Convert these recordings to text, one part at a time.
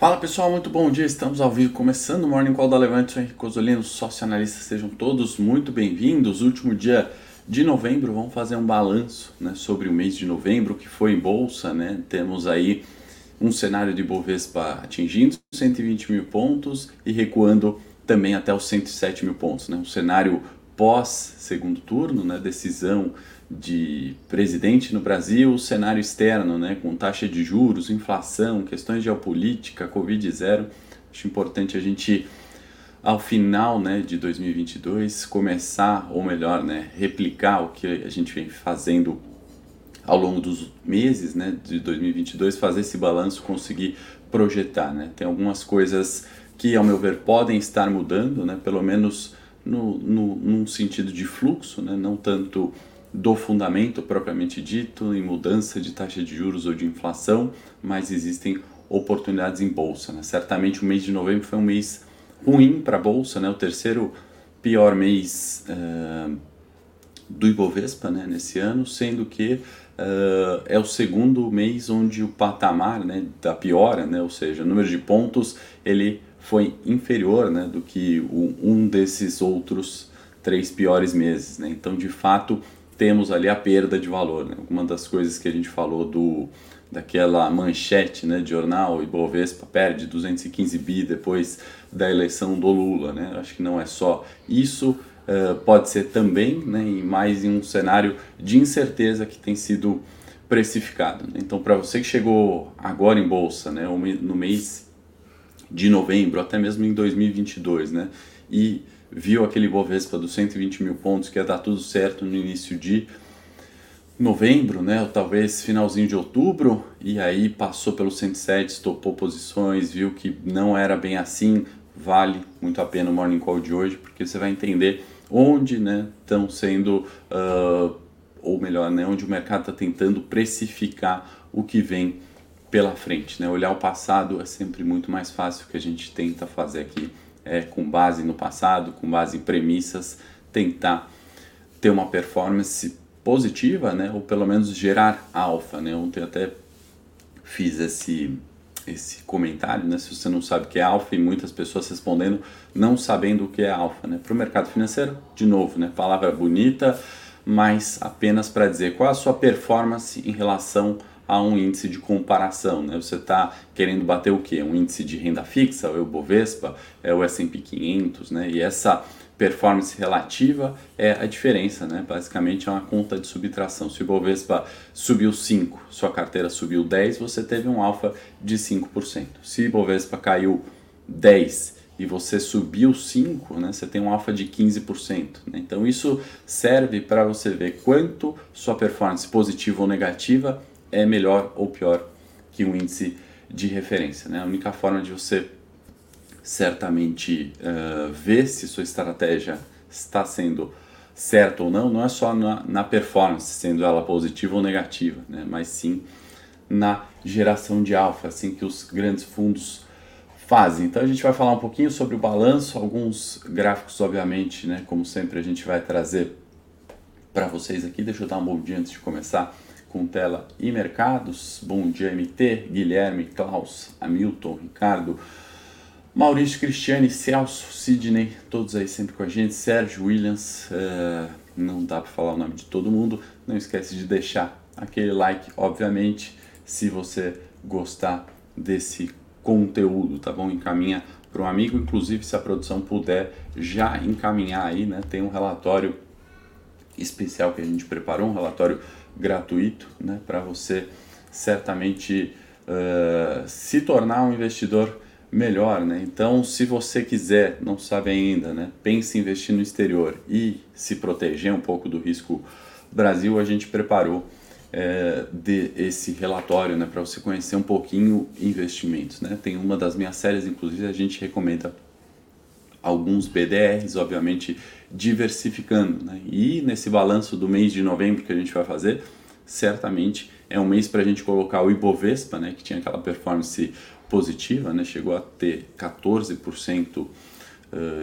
Fala pessoal, muito bom dia. Estamos ao vivo começando o Morning Call da Levante. Sou Henrique Cosolino, sócio analista. Sejam todos muito bem-vindos. Último dia de novembro, vamos fazer um balanço né, sobre o mês de novembro que foi em bolsa. Né? Temos aí um cenário de Bovespa atingindo 120 mil pontos e recuando também até os 107 mil pontos. Né? Um cenário pós segundo turno, né? decisão de presidente no Brasil, o cenário externo, né, com taxa de juros, inflação, questões geopolítica, Covid zero. Acho importante a gente, ao final né, de 2022, começar, ou melhor, né, replicar o que a gente vem fazendo ao longo dos meses né, de 2022, fazer esse balanço, conseguir projetar. Né? Tem algumas coisas que, ao meu ver, podem estar mudando, né, pelo menos no, no, num sentido de fluxo, né, não tanto do fundamento propriamente dito, em mudança de taxa de juros ou de inflação, mas existem oportunidades em bolsa. Né? Certamente o mês de novembro foi um mês ruim para a bolsa, né? o terceiro pior mês uh, do Ibovespa né? nesse ano, sendo que uh, é o segundo mês onde o patamar né, da piora, né? ou seja, o número de pontos, ele foi inferior né, do que o, um desses outros três piores meses. Né? Então, de fato, temos ali a perda de valor. Né? Uma das coisas que a gente falou do daquela manchete né, de jornal, Ibovespa perde 215 bi depois da eleição do Lula. Né? Acho que não é só isso, uh, pode ser também, né, e mais em um cenário de incerteza que tem sido precificado. Né? Então, para você que chegou agora em bolsa, né, no mês de novembro, até mesmo em 2022, né, e viu aquele Bovespa dos 120 mil pontos que ia dar tudo certo no início de novembro, né, ou talvez finalzinho de outubro, e aí passou pelo 107, estopou posições, viu que não era bem assim, vale muito a pena o Morning Call de hoje, porque você vai entender onde estão né, sendo, uh, ou melhor, né, onde o mercado está tentando precificar o que vem pela frente. Né? Olhar o passado é sempre muito mais fácil que a gente tenta fazer aqui é, com base no passado, com base em premissas, tentar ter uma performance positiva, né? Ou pelo menos gerar alfa, né? Ontem até fiz esse esse comentário, né? Se você não sabe o que é alfa e muitas pessoas respondendo não sabendo o que é alfa, né? Para o mercado financeiro, de novo, né? Palavra bonita, mas apenas para dizer qual a sua performance em relação a um índice de comparação. Né? Você está querendo bater o quê? Um índice de renda fixa, o Bovespa, é o S&P 500, né? e essa performance relativa é a diferença, né? basicamente é uma conta de subtração. Se o Bovespa subiu 5, sua carteira subiu 10, você teve um alfa de 5%. Se o Bovespa caiu 10 e você subiu 5, né, você tem um alfa de 15%. Né? Então isso serve para você ver quanto sua performance positiva ou negativa é melhor ou pior que um índice de referência. Né? A única forma de você certamente uh, ver se sua estratégia está sendo certa ou não, não é só na, na performance, sendo ela positiva ou negativa, né? mas sim na geração de alfa, assim que os grandes fundos fazem. Então a gente vai falar um pouquinho sobre o balanço, alguns gráficos, obviamente, né? como sempre a gente vai trazer para vocês aqui. Deixa eu dar um bom dia antes de começar com tela e mercados. Bom dia, MT, Guilherme, Klaus, Hamilton, Ricardo, Maurício, Cristiane, Celso, Sidney, todos aí sempre com a gente, Sérgio, Williams, uh, não dá para falar o nome de todo mundo. Não esquece de deixar aquele like, obviamente, se você gostar desse conteúdo, tá bom? Encaminha para um amigo, inclusive se a produção puder já encaminhar aí, né? Tem um relatório especial que a gente preparou, um relatório gratuito né, para você certamente uh, se tornar um investidor melhor. Né? Então, se você quiser, não sabe ainda, né, pense em investir no exterior e se proteger um pouco do risco Brasil, a gente preparou é, de esse relatório né, para você conhecer um pouquinho investimentos. Né? Tem uma das minhas séries, inclusive, a gente recomenda alguns BDRs, obviamente diversificando. Né? E nesse balanço do mês de novembro que a gente vai fazer, certamente é um mês para a gente colocar o Ibovespa, né, que tinha aquela performance positiva, né, chegou a ter 14%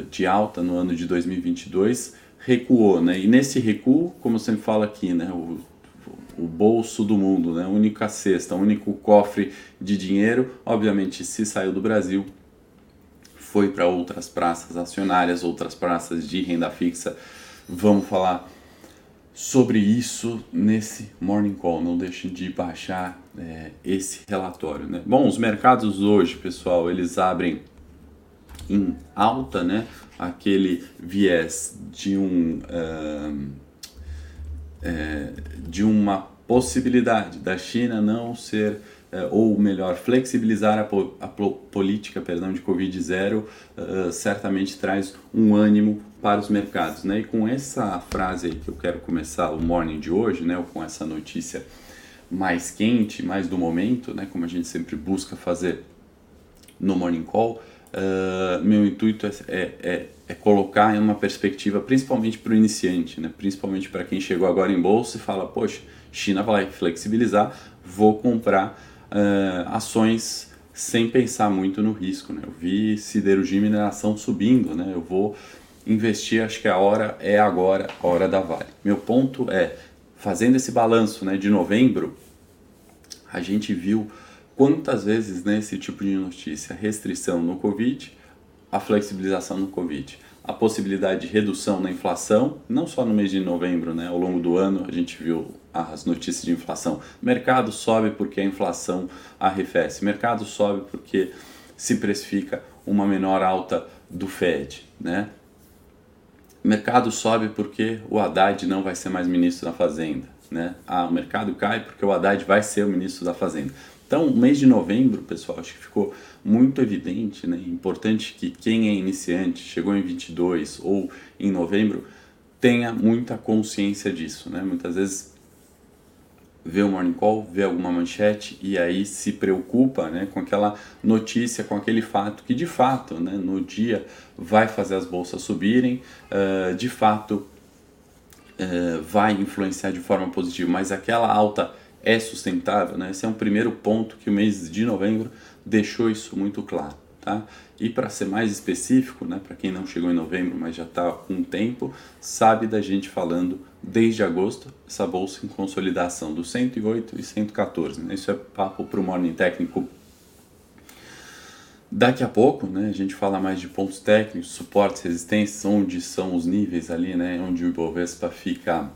de alta no ano de 2022, recuou. Né? E nesse recuo, como sempre fala aqui, né, o, o bolso do mundo, né? única cesta, único cofre de dinheiro. Obviamente, se saiu do Brasil, foi para outras praças acionárias, outras praças de renda fixa. Vamos falar sobre isso nesse Morning Call. Não deixem de baixar é, esse relatório. Né? Bom, os mercados hoje, pessoal, eles abrem em alta, né? aquele viés de um. É, de uma possibilidade da China não ser ou melhor flexibilizar a, a política perdão de covid zero uh, certamente traz um ânimo para os mercados né? E com essa frase que eu quero começar o morning de hoje né? Ou com essa notícia mais quente mais do momento né? Como a gente sempre busca fazer no morning call uh, meu intuito é, é, é é colocar em uma perspectiva, principalmente para o iniciante, né? principalmente para quem chegou agora em bolsa e fala, poxa, China vai flexibilizar, vou comprar uh, ações sem pensar muito no risco. Né? Eu vi siderurgia e mineração subindo, né? eu vou investir, acho que a hora é agora, a hora da Vale. Meu ponto é, fazendo esse balanço né, de novembro, a gente viu quantas vezes nesse né, tipo de notícia, restrição no Covid, a flexibilização no Covid, a possibilidade de redução na inflação, não só no mês de novembro, né, ao longo do ano a gente viu as notícias de inflação. Mercado sobe porque a inflação arrefece, mercado sobe porque se precifica uma menor alta do Fed, né? Mercado sobe porque o Haddad não vai ser mais ministro da Fazenda, né? Ah, o mercado cai porque o Haddad vai ser o ministro da Fazenda. Então, mês de novembro, pessoal, acho que ficou muito evidente, né? Importante que quem é iniciante, chegou em 22 ou em novembro, tenha muita consciência disso, né? Muitas vezes vê o morning call, vê alguma manchete e aí se preocupa, né, com aquela notícia, com aquele fato que de fato, né, no dia vai fazer as bolsas subirem, uh, de fato uh, vai influenciar de forma positiva, mas aquela alta é sustentável, né? Esse é um primeiro ponto que o mês de novembro deixou isso muito claro, tá? E para ser mais específico, né, para quem não chegou em novembro, mas já está um tempo, sabe da gente falando desde agosto, essa bolsa em consolidação do 108 e 114, né? Isso é papo para o Morning Técnico Daqui a pouco, né, a gente fala mais de pontos técnicos, suportes, resistências, onde são os níveis ali, né, onde o Ibovespa fica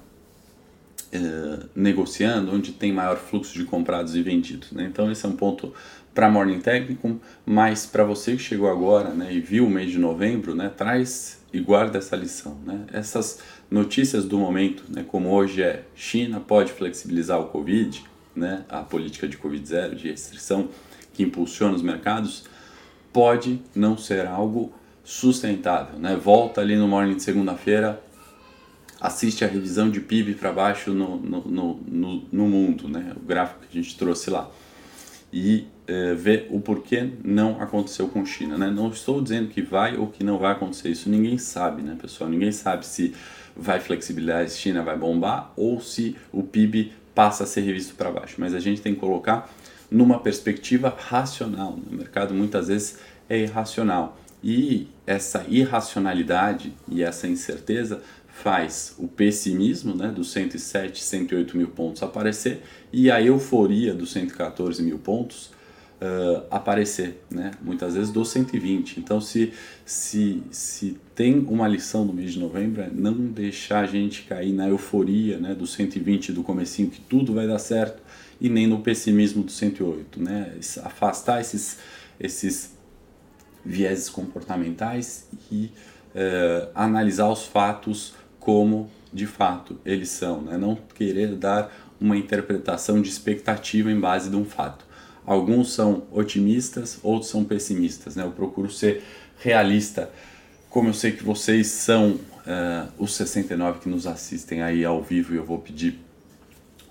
eh, negociando, onde tem maior fluxo de comprados e vendidos. Né? Então esse é um ponto para Morning Technicum, mas para você que chegou agora né, e viu o mês de novembro, né, traz e guarda essa lição. Né? Essas notícias do momento, né, como hoje é China pode flexibilizar o Covid, né, a política de Covid zero, de restrição que impulsiona os mercados, pode não ser algo sustentável. Né? Volta ali no morning de segunda-feira, assiste a revisão de PIB para baixo no, no, no, no, mundo, né? o gráfico que a gente trouxe lá, e é, vê o porquê não aconteceu com China. Né? Não estou dizendo que vai ou que não vai acontecer, isso ninguém sabe, né, pessoal? Ninguém sabe se vai flexibilizar, se China vai bombar ou se o PIB passa a ser revisto para baixo. Mas a gente tem que colocar numa perspectiva racional. Né? O mercado muitas vezes é irracional. E essa irracionalidade e essa incerteza faz o pessimismo né, dos 107, 108 mil pontos aparecer e a euforia dos 114 mil pontos uh, aparecer, né, muitas vezes dos 120. Então, se, se, se tem uma lição no mês de novembro, é não deixar a gente cair na euforia né, dos 120 do comecinho, que tudo vai dar certo, e nem no pessimismo do 108. Né, afastar esses, esses vieses comportamentais e uh, analisar os fatos como de fato eles são, né? não querer dar uma interpretação de expectativa em base de um fato. Alguns são otimistas, outros são pessimistas. Né? Eu procuro ser realista, como eu sei que vocês são uh, os 69 que nos assistem aí ao vivo e eu vou pedir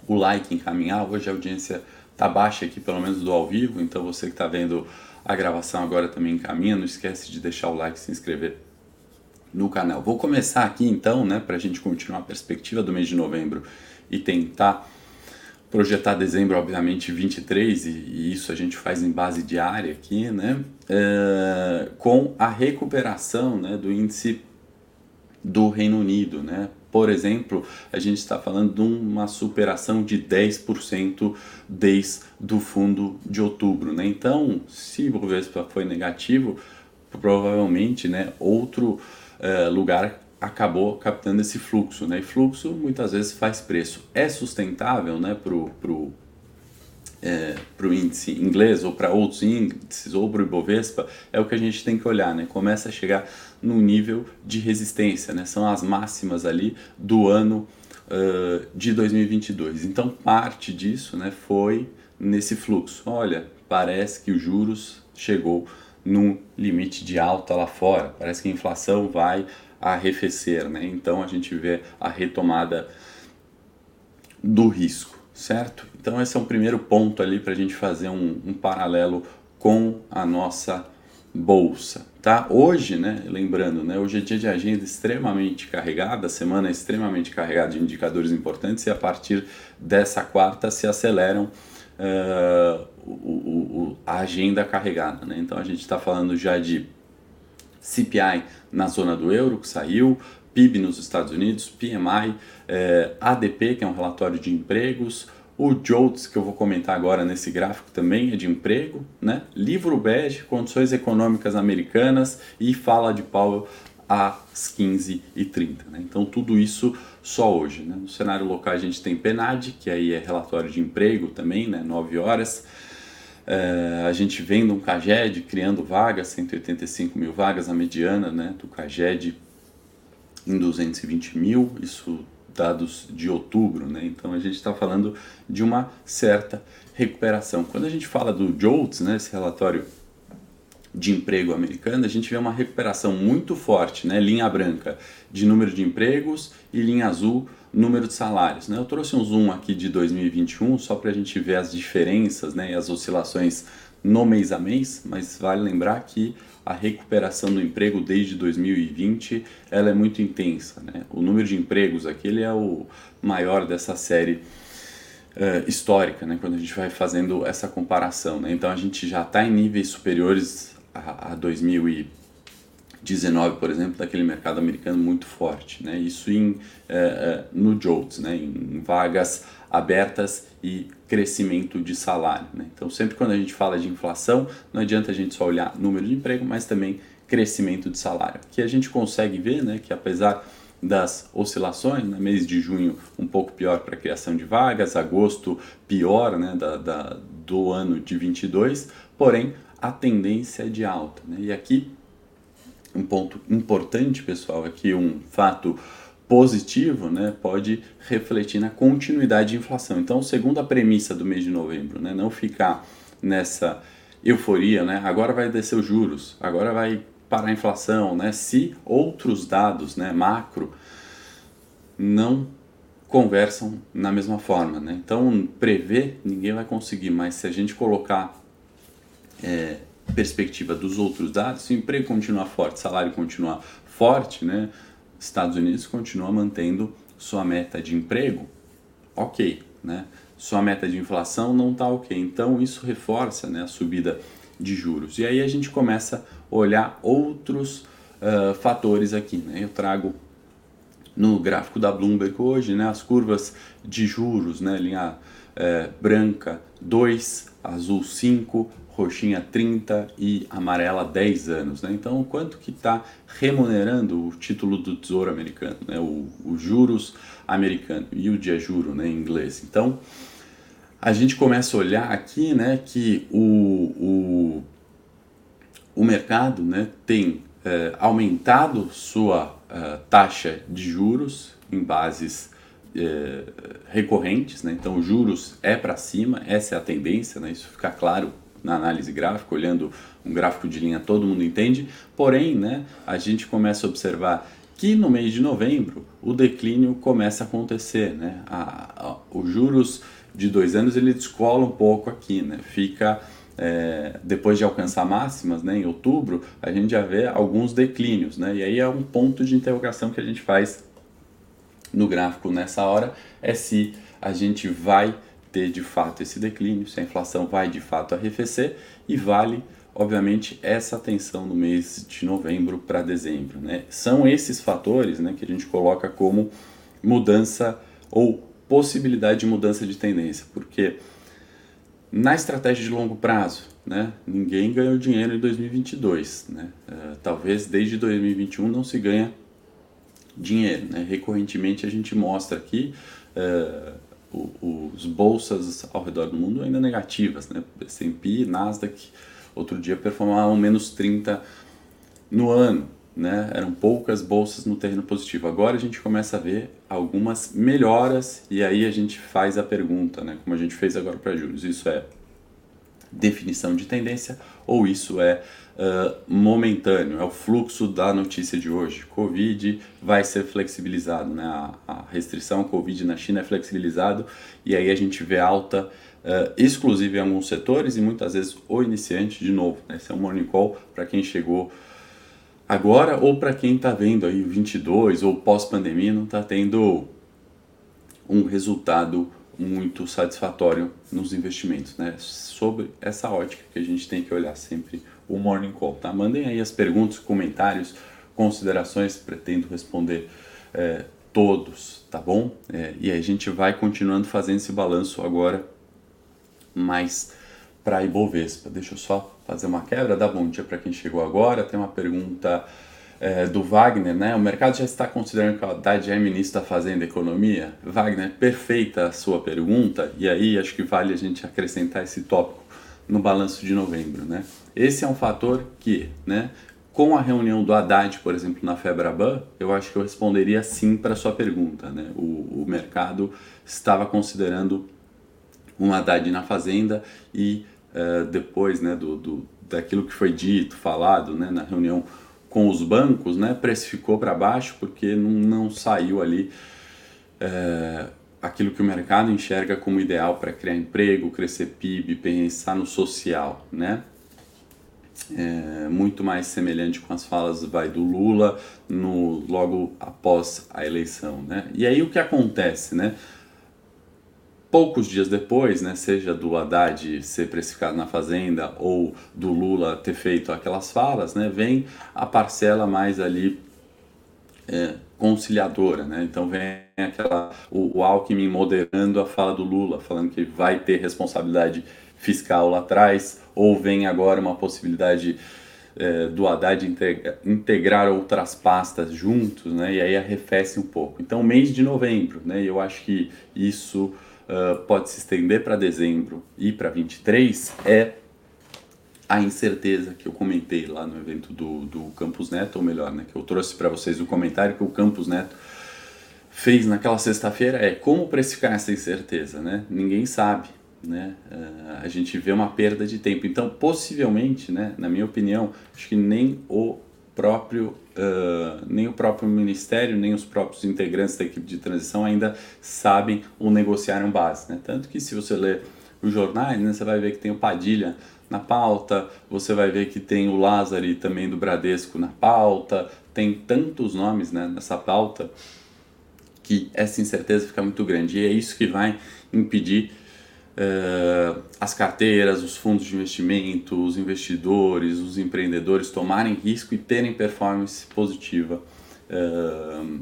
o like, encaminhar. Hoje a audiência tá baixa aqui, pelo menos do ao vivo, então você que está vendo a gravação agora também encaminha. Não esquece de deixar o like, se inscrever no canal. Vou começar aqui então, né, para a gente continuar a perspectiva do mês de novembro e tentar projetar dezembro, obviamente, 23, e, e isso a gente faz em base diária aqui, né, é, com a recuperação né, do índice do Reino Unido, né, por exemplo, a gente está falando de uma superação de 10% desde o fundo de outubro. Né? Então, se o Bovespa foi negativo, provavelmente né, outro uh, lugar acabou captando esse fluxo. Né? E fluxo muitas vezes faz preço. É sustentável né, para o pro, é, pro índice inglês ou para outros índices ou para o Ibovespa? É o que a gente tem que olhar. Né? Começa a chegar no nível de resistência. Né? São as máximas ali do ano uh, de 2022. Então, parte disso né, foi nesse fluxo. Olha, parece que os juros chegou num limite de alta lá fora. Parece que a inflação vai arrefecer, né? Então a gente vê a retomada do risco, certo? Então esse é um primeiro ponto ali para a gente fazer um, um, paralelo com a nossa bolsa, tá? Hoje, né? Lembrando, né? Hoje é dia de agenda extremamente carregada, semana é extremamente carregada de indicadores importantes e a partir dessa quarta se aceleram uh, o, o, a agenda carregada, né? Então a gente está falando já de CPI na zona do euro, que saiu, PIB nos Estados Unidos, PMI, eh, ADP, que é um relatório de empregos, o JOLTS, que eu vou comentar agora nesse gráfico também, é de emprego, né? livro bege, condições econômicas americanas e fala de Powell às 15h30. Né? Então tudo isso só hoje. Né? No cenário local a gente tem PNAD, que aí é relatório de emprego também, né? 9 horas. É, a gente vendo um CAGED criando vagas, 185 mil vagas, a mediana né, do CAGED em 220 mil, isso dados de outubro, né? então a gente está falando de uma certa recuperação. Quando a gente fala do JOLTS, né, esse relatório de emprego americano, a gente vê uma recuperação muito forte, né, linha branca, de número de empregos e linha azul, número de salários. Né? Eu trouxe um zoom aqui de 2021 só para a gente ver as diferenças né, e as oscilações no mês a mês, mas vale lembrar que a recuperação do emprego desde 2020 ela é muito intensa. Né? O número de empregos aqui ele é o maior dessa série uh, histórica, né? quando a gente vai fazendo essa comparação. Né? Então a gente já está em níveis superiores a, a 2020 19, por exemplo, daquele mercado americano muito forte. Né? Isso em, é, no JOLTS, né? em vagas abertas e crescimento de salário. Né? Então, sempre quando a gente fala de inflação, não adianta a gente só olhar número de emprego, mas também crescimento de salário. Que a gente consegue ver né, que apesar das oscilações, né, mês de junho um pouco pior para a criação de vagas, agosto pior né, da, da, do ano de 22, porém a tendência é de alta. Né? E aqui um ponto importante, pessoal, é que um fato positivo né, pode refletir na continuidade de inflação. Então, segundo a premissa do mês de novembro, né, não ficar nessa euforia, né, agora vai descer os juros, agora vai parar a inflação, né, se outros dados né, macro não conversam na mesma forma. Né? Então, prever ninguém vai conseguir, mas se a gente colocar é, perspectiva dos outros dados, se o emprego continuar forte, salário continuar forte, né, Estados Unidos continua mantendo sua meta de emprego ok, né? Sua meta de inflação não está ok. Então isso reforça né, a subida de juros. E aí a gente começa a olhar outros uh, fatores aqui. Né? Eu trago no gráfico da Bloomberg hoje né, as curvas de juros, né, linha é, branca 2, azul 5, roxinha 30 e amarela 10 anos. Né? Então, quanto que está remunerando o título do Tesouro Americano, né? o, o juros americano e o dia juro né, em inglês. Então, a gente começa a olhar aqui né, que o, o, o mercado né, tem é, aumentado sua é, taxa de juros em bases é, recorrentes, né? então juros é para cima, essa é a tendência, né? isso fica claro na análise gráfica, olhando um gráfico de linha todo mundo entende, porém né, a gente começa a observar que no mês de novembro o declínio começa a acontecer, né? A, a, os juros de dois anos ele descola um pouco aqui, né? Fica é, depois de alcançar máximas, né? Em outubro a gente já vê alguns declínios, né? E aí é um ponto de interrogação que a gente faz no gráfico nessa hora é se a gente vai ter de fato esse declínio, se a inflação vai de fato arrefecer e vale, obviamente, essa atenção no mês de novembro para dezembro. Né? São esses fatores né, que a gente coloca como mudança ou possibilidade de mudança de tendência, porque na estratégia de longo prazo, né, ninguém ganhou dinheiro em 2022, né? Uh, talvez desde 2021 não se ganha dinheiro, né? Recorrentemente a gente mostra aqui uh, os bolsas ao redor do mundo ainda negativas, né? S&P, Nasdaq, outro dia performavam menos 30 no ano, né? Eram poucas bolsas no terreno positivo. Agora a gente começa a ver algumas melhoras e aí a gente faz a pergunta, né? Como a gente fez agora para juros, isso é definição de tendência ou isso é uh, momentâneo, é o fluxo da notícia de hoje. Covid vai ser flexibilizado, né? a, a restrição Covid na China é flexibilizado e aí a gente vê alta uh, exclusiva em alguns setores e muitas vezes o iniciante de novo. Né? Esse é um morning call para quem chegou agora ou para quem está vendo aí 22 ou pós-pandemia não está tendo um resultado muito satisfatório nos investimentos, né? Sobre essa ótica que a gente tem que olhar sempre o Morning Call, tá? Mandem aí as perguntas, comentários, considerações, pretendo responder é, todos, tá bom? É, e a gente vai continuando fazendo esse balanço agora mais para Ibovespa. Deixa eu só fazer uma quebra, dá bom dia para quem chegou agora. Tem uma pergunta é, do Wagner, né? O mercado já está considerando que o Haddad é ministro da Fazenda e Economia? Wagner, perfeita a sua pergunta, e aí acho que vale a gente acrescentar esse tópico no balanço de novembro, né? Esse é um fator que, né, com a reunião do Haddad, por exemplo, na Febraban, eu acho que eu responderia sim para a sua pergunta, né? O, o mercado estava considerando um Haddad na Fazenda e uh, depois, né, do, do, daquilo que foi dito, falado, né, na reunião com os bancos, né, precificou para baixo porque não, não saiu ali é, aquilo que o mercado enxerga como ideal para criar emprego, crescer PIB, pensar no social, né? É, muito mais semelhante com as falas vai do Lula no logo após a eleição, né? E aí o que acontece, né? poucos dias depois, né, seja do Haddad ser precificado na Fazenda ou do Lula ter feito aquelas falas, né, vem a parcela mais ali é, conciliadora, né? Então vem aquela o, o, Alckmin moderando a fala do Lula, falando que vai ter responsabilidade fiscal lá atrás, ou vem agora uma possibilidade é, do Haddad integrar outras pastas juntos, né? E aí arrefece um pouco. Então mês de novembro, né? Eu acho que isso uh, pode se estender para dezembro e para 23 é a incerteza que eu comentei lá no evento do, do Campus Neto, ou melhor, né, que eu trouxe para vocês o comentário que o Campus Neto fez naquela sexta-feira é como precificar essa incerteza, né? Ninguém sabe, né? Uh, a gente vê uma perda de tempo. Então, possivelmente, né, na minha opinião, acho que nem o próprio uh, nem o próprio ministério nem os próprios integrantes da equipe de transição ainda sabem ou negociaram base, né? Tanto que se você ler os jornais, né, você vai ver que tem o Padilha na pauta, você vai ver que tem o Lázaro também do Bradesco na pauta, tem tantos nomes né, nessa pauta que essa incerteza fica muito grande e é isso que vai impedir uh, as carteiras, os fundos de investimento, os investidores, os empreendedores tomarem risco e terem performance positiva uh,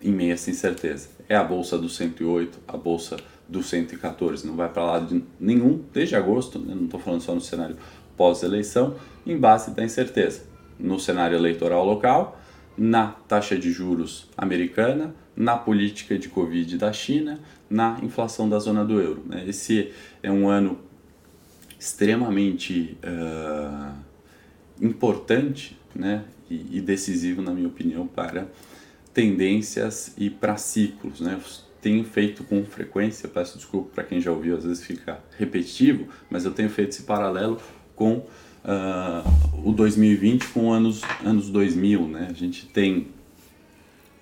em meio a essa incerteza. É a bolsa do 108, a bolsa do 114, não vai para lá de nenhum desde agosto, né? não estou falando só no cenário pós-eleição, em base da incerteza. No cenário eleitoral local, na taxa de juros americana, na política de Covid da China, na inflação da zona do euro. Né? Esse é um ano extremamente uh, importante né? E, e, decisivo, na minha opinião, para tendências e para ciclos. Né? tenho feito com frequência, peço desculpa para quem já ouviu, às vezes fica repetitivo, mas eu tenho feito esse paralelo com uh, o 2020 com anos, anos 2000. Né? A gente tem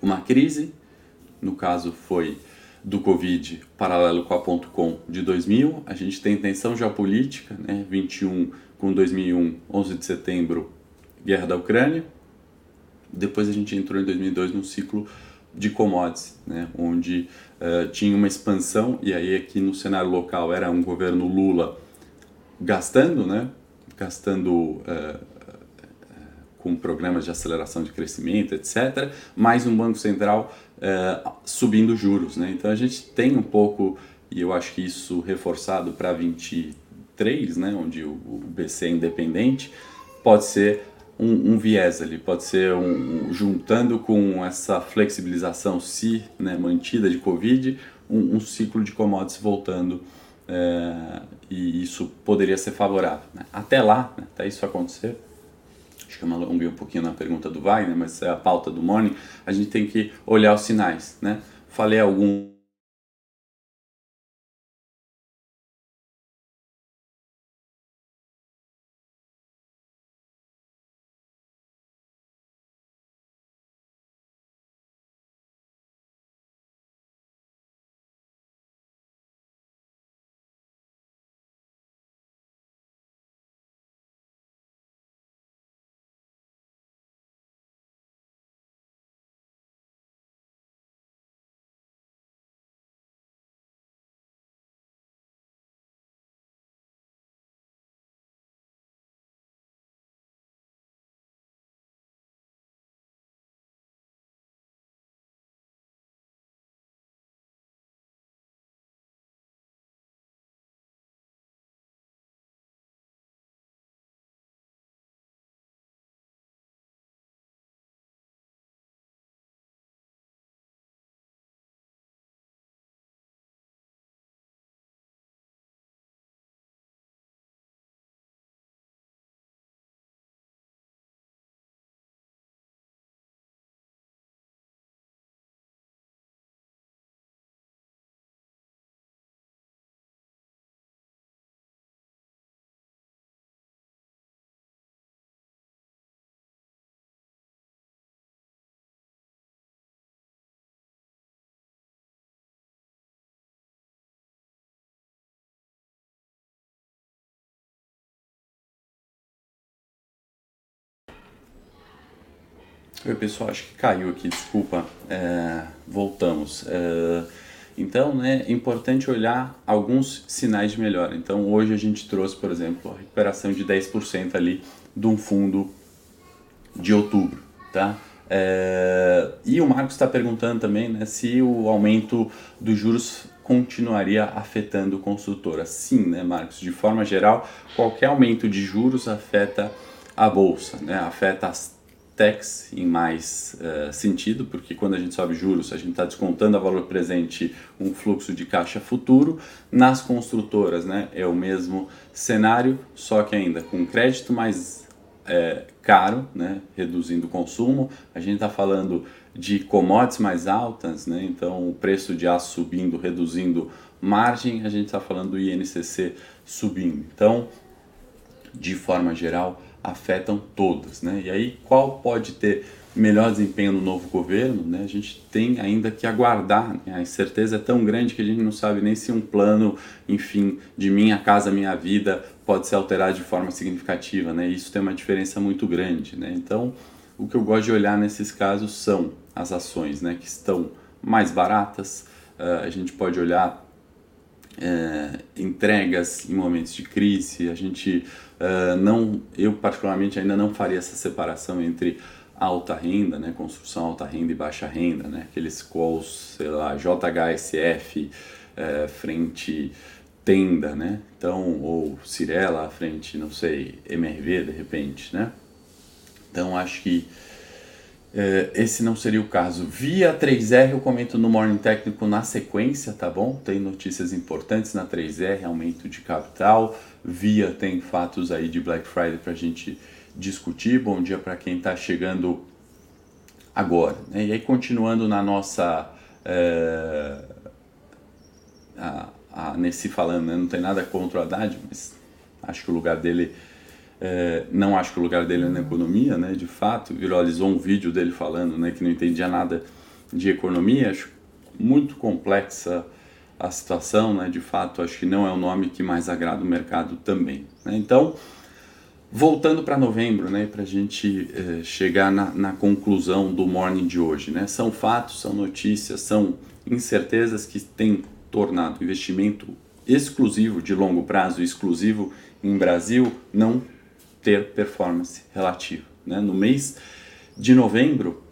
uma crise, no caso foi do Covid, paralelo com a ponto .com de 2000. A gente tem tensão geopolítica, né? 21 com 2001, 11 de setembro, guerra da Ucrânia. Depois a gente entrou em 2002 num ciclo de commodities, né? onde uh, tinha uma expansão, e aí aqui no cenário local era um governo Lula gastando, né? Gastando uh, com programas de aceleração de crescimento, etc., mais um Banco Central é, subindo juros. Né? Então a gente tem um pouco, e eu acho que isso reforçado para 23, né, onde o, o BC é independente, pode ser um, um, viés ali, pode ser um, um, juntando com essa flexibilização se né, mantida de Covid, um, ciclo de commodities voltando é, e isso poderia ser favorável. Né? Até lá, né, até isso acontecer, acho que eu me alonguei um pouquinho na pergunta do Wagner, mas é a pauta do morning, a gente tem que olhar os sinais. Né? Falei algum Oi, pessoal, acho que caiu aqui, desculpa. É, voltamos. É, então, né, é importante olhar alguns sinais de melhora. Então, hoje a gente trouxe, por exemplo, a recuperação de 10% ali de um fundo de outubro, tá? É, e o Marcos está perguntando também né, se o aumento dos juros continuaria afetando construtora. Sim, né, Marcos? De forma geral, qualquer aumento de juros afeta a bolsa, né? afeta as tax em mais uh, sentido, porque quando a gente sobe juros, a gente está descontando a valor presente um fluxo de caixa futuro. Nas construtoras, né, é o mesmo cenário, só que ainda com crédito mais é, caro, né, reduzindo o consumo. A gente está falando de commodities mais altas, né, então o preço de aço subindo, reduzindo margem. A gente está falando do INCC subindo. Então, de forma geral, afetam todas. Né? E aí, qual pode ter melhor desempenho no novo governo? Né? A gente tem ainda que aguardar. Né? A incerteza é tão grande que a gente não sabe nem se um plano, enfim, de minha casa, minha vida pode ser alterado de forma significativa. Né? Isso tem uma diferença muito grande. Né? Então, o que eu gosto de olhar nesses casos são as ações né, que estão mais baratas. Uh, a gente pode olhar é, entregas em momentos de crise. A gente uh, não, eu particularmente ainda não faria essa separação entre alta renda, né, construção alta renda e baixa renda, né, aqueles calls, sei lá, JHSF é, frente tenda, né, então, ou Cirela frente, não sei, MRV de repente, né. Então acho que é, esse não seria o caso. Via 3R, eu comento no Morning Técnico na sequência, tá bom? Tem notícias importantes na 3R, aumento de capital. Via tem fatos aí de Black Friday para a gente discutir. Bom dia para quem está chegando agora. Né? E aí, continuando na nossa. É, a, a Nessi falando, né? não tem nada contra o Haddad, mas acho que o lugar dele é, não acho que o lugar dele é na economia, né? De fato, viralizou um vídeo dele falando, né, que não entendia nada de economia. Acho muito complexa a situação, né? De fato, acho que não é o nome que mais agrada o mercado também. Né? Então, voltando para novembro, né? Para a gente é, chegar na, na conclusão do morning de hoje, né? São fatos, são notícias, são incertezas que têm tornado investimento exclusivo de longo prazo, exclusivo em Brasil, não ter performance relativa. Né? No mês de novembro,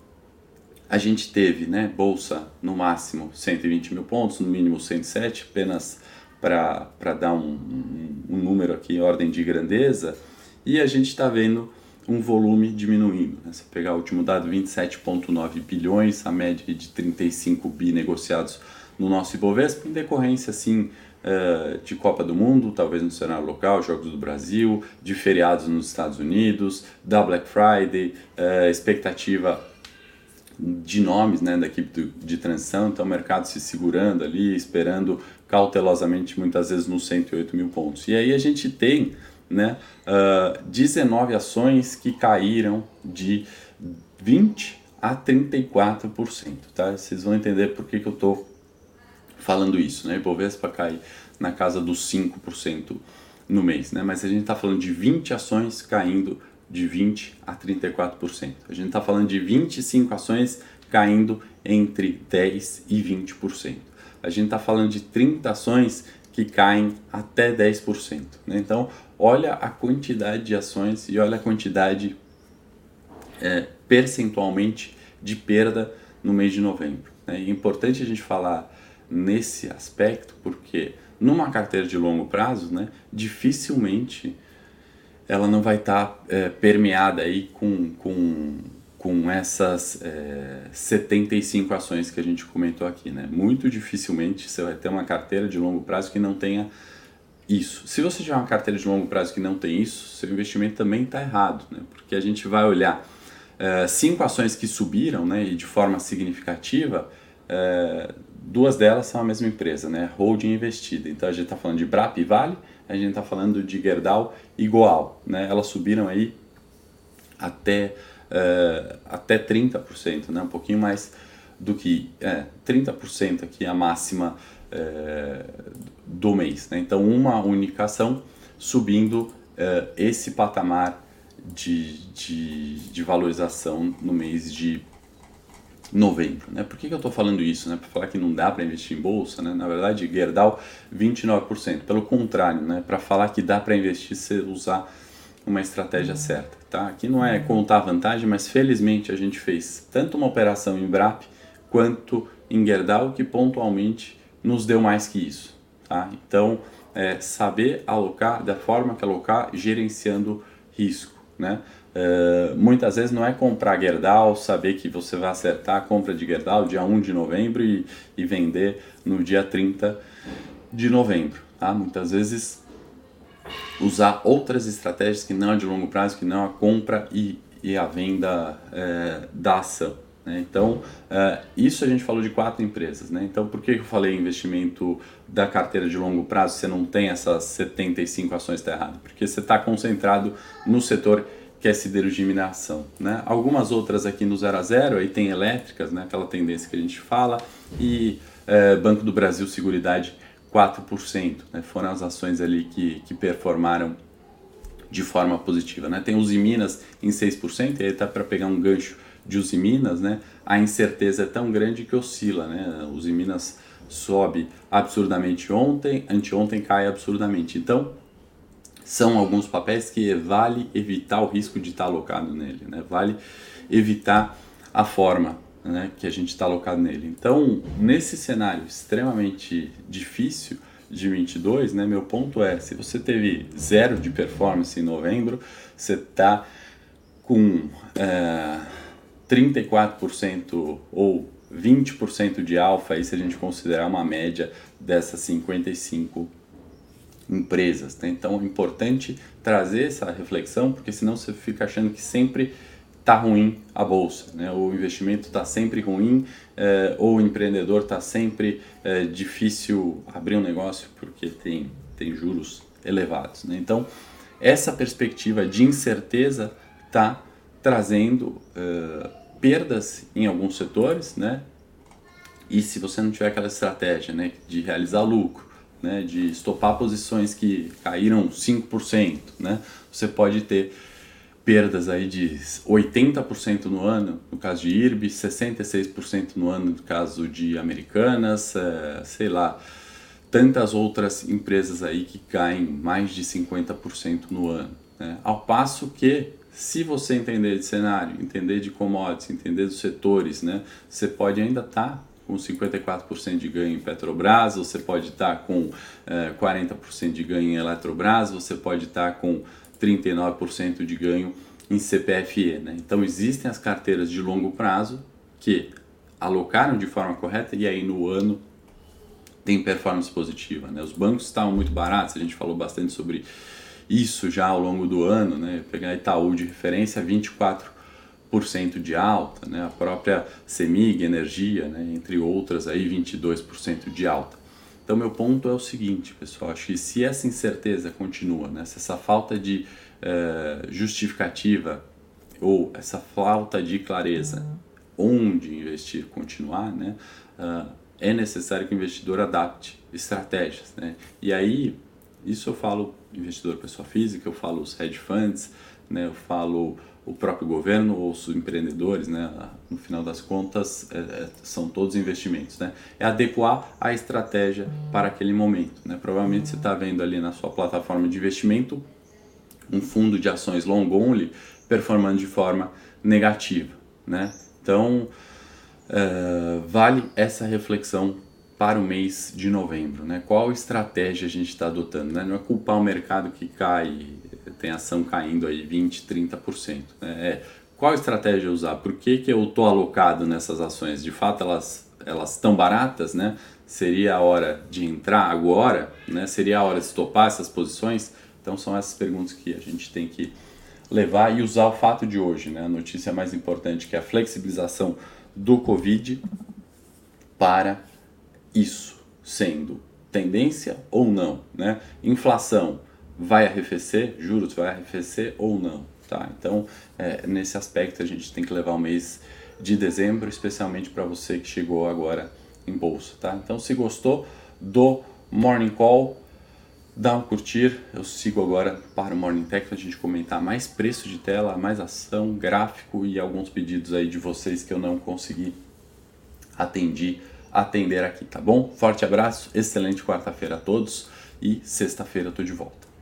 a gente teve, né, bolsa no máximo 120 mil pontos, no mínimo 107, apenas para dar um, um, um, número aqui em ordem de grandeza, e a gente está vendo um volume diminuindo. Né? Se pegar o último dado, 27,9 bilhões, a média de 35 bi negociados no nosso Ibovespa, em decorrência, assim, uh, de Copa do Mundo, talvez no cenário local, Jogos do Brasil, de feriados nos Estados Unidos, da Black Friday, uh, expectativa de nomes né, da equipe de transição, então o mercado se segurando ali, esperando cautelosamente, muitas vezes nos 108 mil pontos. E aí a gente tem né, uh, 19 ações que caíram de 20% a 34%. Tá? Vocês vão entender por que, que eu estou falando isso. Né? Ibovespa cai na casa dos 5% no mês, né? mas a gente está falando de 20 ações caindo de 20% a 34%. A gente está falando de 25 ações caindo entre 10% e 20%. A gente está falando de 30 ações que caem até 10%. Né? Então, olha a quantidade de ações e olha a quantidade é, percentualmente de perda no mês de novembro. Né? É importante a gente falar nesse aspecto porque numa carteira de longo prazo, né, dificilmente ela não vai estar tá, é, permeada aí com, com, com essas é, 75 ações que a gente comentou aqui. Né? Muito dificilmente você vai ter uma carteira de longo prazo que não tenha isso. Se você tiver uma carteira de longo prazo que não tem isso, seu investimento também está errado, né? porque a gente vai olhar é, cinco ações que subiram né, e de forma significativa, é, duas delas são a mesma empresa, né? holding investida. Então a gente está falando de Brap e Vale, a gente está falando de Gerdau e Goal. Né? Elas subiram aí até, uh, até 30%, né? um pouquinho mais do que é, 30% aqui a máxima uh, do mês. Né? Então, uma única ação subindo uh, esse patamar de, de, de valorização no mês de novembro. Né? Por que, que eu estou falando isso? Né? Para falar que não dá para investir em bolsa, né? na verdade, Gerdau 29%. Pelo contrário, né? para falar que dá para investir se usar uma estratégia certa. Tá? Aqui não é contar vantagem, mas felizmente a gente fez tanto uma operação em BRAP quanto em Gerdau que pontualmente nos deu mais que isso. Tá? Então, é saber alocar da forma que alocar, gerenciando risco. Né? Uh, muitas vezes não é comprar Gerdau, saber que você vai acertar a compra de Gerdau dia 1 de novembro e, e vender no dia 30 de novembro. Tá? Muitas vezes usar outras estratégias que não é de longo prazo, que não a compra e, e a venda é, da ação. Né? Então, uh, isso a gente falou de quatro empresas. Né? Então, por que eu falei investimento da carteira de longo prazo? Você não tem essas 75 ações, está errado. Porque você está concentrado no setor que é siderurgia e mineração. Né? Algumas outras aqui no 0 a 0, aí tem elétricas, né? aquela tendência que a gente fala, e é, Banco do Brasil Seguridade 4%, né? foram as ações ali que, que performaram de forma positiva. Né? Tem os Minas em 6%, e aí está para pegar um gancho de Uzi Minas, né? a incerteza é tão grande que oscila. Né? Uzi Minas sobe absurdamente ontem, anteontem cai absurdamente. Então, são alguns papéis que vale evitar o risco de estar alocado nele, né? vale evitar a forma né, que a gente está alocado nele. Então, nesse cenário extremamente difícil de 22, né, meu ponto é, se você teve zero de performance em novembro, você está com é, 34% ou 20% de alfa, aí se a gente considerar uma média dessas 55 empresas. Né? Então é importante trazer essa reflexão, porque senão você fica achando que sempre está ruim a bolsa, né? o investimento está sempre ruim, é, ou o empreendedor está sempre é, difícil abrir um negócio porque tem, tem juros elevados. Né? Então, essa perspectiva de incerteza está trazendo é, perdas em alguns setores, né? e se você não tiver aquela estratégia né, de realizar lucro, né, de estopar posições que caíram 5%, né, você pode ter perdas aí de 80% no ano, no caso de IRB, 66% no ano no caso de Americanas, é, sei lá, tantas outras empresas aí que caem mais de 50% no ano. Né? Ao passo que, Se você entender de cenário, entender de commodities, entender dos setores, né, você pode ainda estar tá com 54% de ganho em Petrobras, você pode estar tá com é, 40% de ganho em Eletrobras, você pode estar tá com 39% de ganho em CPFE. Né? Então existem as carteiras de longo prazo que alocaram de forma correta e aí no ano tem performance positiva. Né? Os bancos estavam muito baratos, a gente falou bastante sobre isso já ao longo do ano. Né? Pegar Itaú de referência, 24% de alta, né? a própria Semig Energia, né? entre outras, aí 22% de alta. Então, meu ponto é o seguinte, pessoal: acho que se essa incerteza continua, né? se essa falta de uh, justificativa ou essa falta de clareza onde investir continuar, né, uh, é necessário que o investidor adapte estratégias. Né? E aí, isso eu falo investidor pessoa física, eu falo os hedge funds, né, eu falo o próprio governo ou os empreendedores, né, no final das contas, é, é, são todos investimentos. Né? É adequar a estratégia para aquele momento. Né? Provavelmente você está vendo ali na sua plataforma de investimento um fundo de ações long only performando de forma negativa. Né? Então, uh, vale essa reflexão para o mês de novembro. Né? Qual estratégia a gente está adotando? Né? Não é culpar o mercado que cai, tem ação caindo aí 20%, 30%. Né? É, qual estratégia usar? Por que, que eu estou alocado nessas ações? De fato, elas elas estão baratas, né? Seria a hora de entrar agora, né? Seria a hora de estopar essas posições? Então são essas perguntas que a gente tem que levar e usar o fato de hoje, né? A notícia mais importante que é a flexibilização do Covid para isso, sendo tendência ou não, né? Inflação vai arrefecer, juros vai arrefecer ou não, tá? Então, é, nesse aspecto a gente tem que levar o mês de dezembro, especialmente para você que chegou agora em bolsa, tá? Então, se gostou do Morning Call, dá um curtir. Eu sigo agora para o Morning Tech para a gente comentar mais preço de tela, mais ação, gráfico e alguns pedidos aí de vocês que eu não consegui atendi, atender aqui, tá bom? Forte abraço, excelente quarta-feira a todos e sexta-feira eu de volta.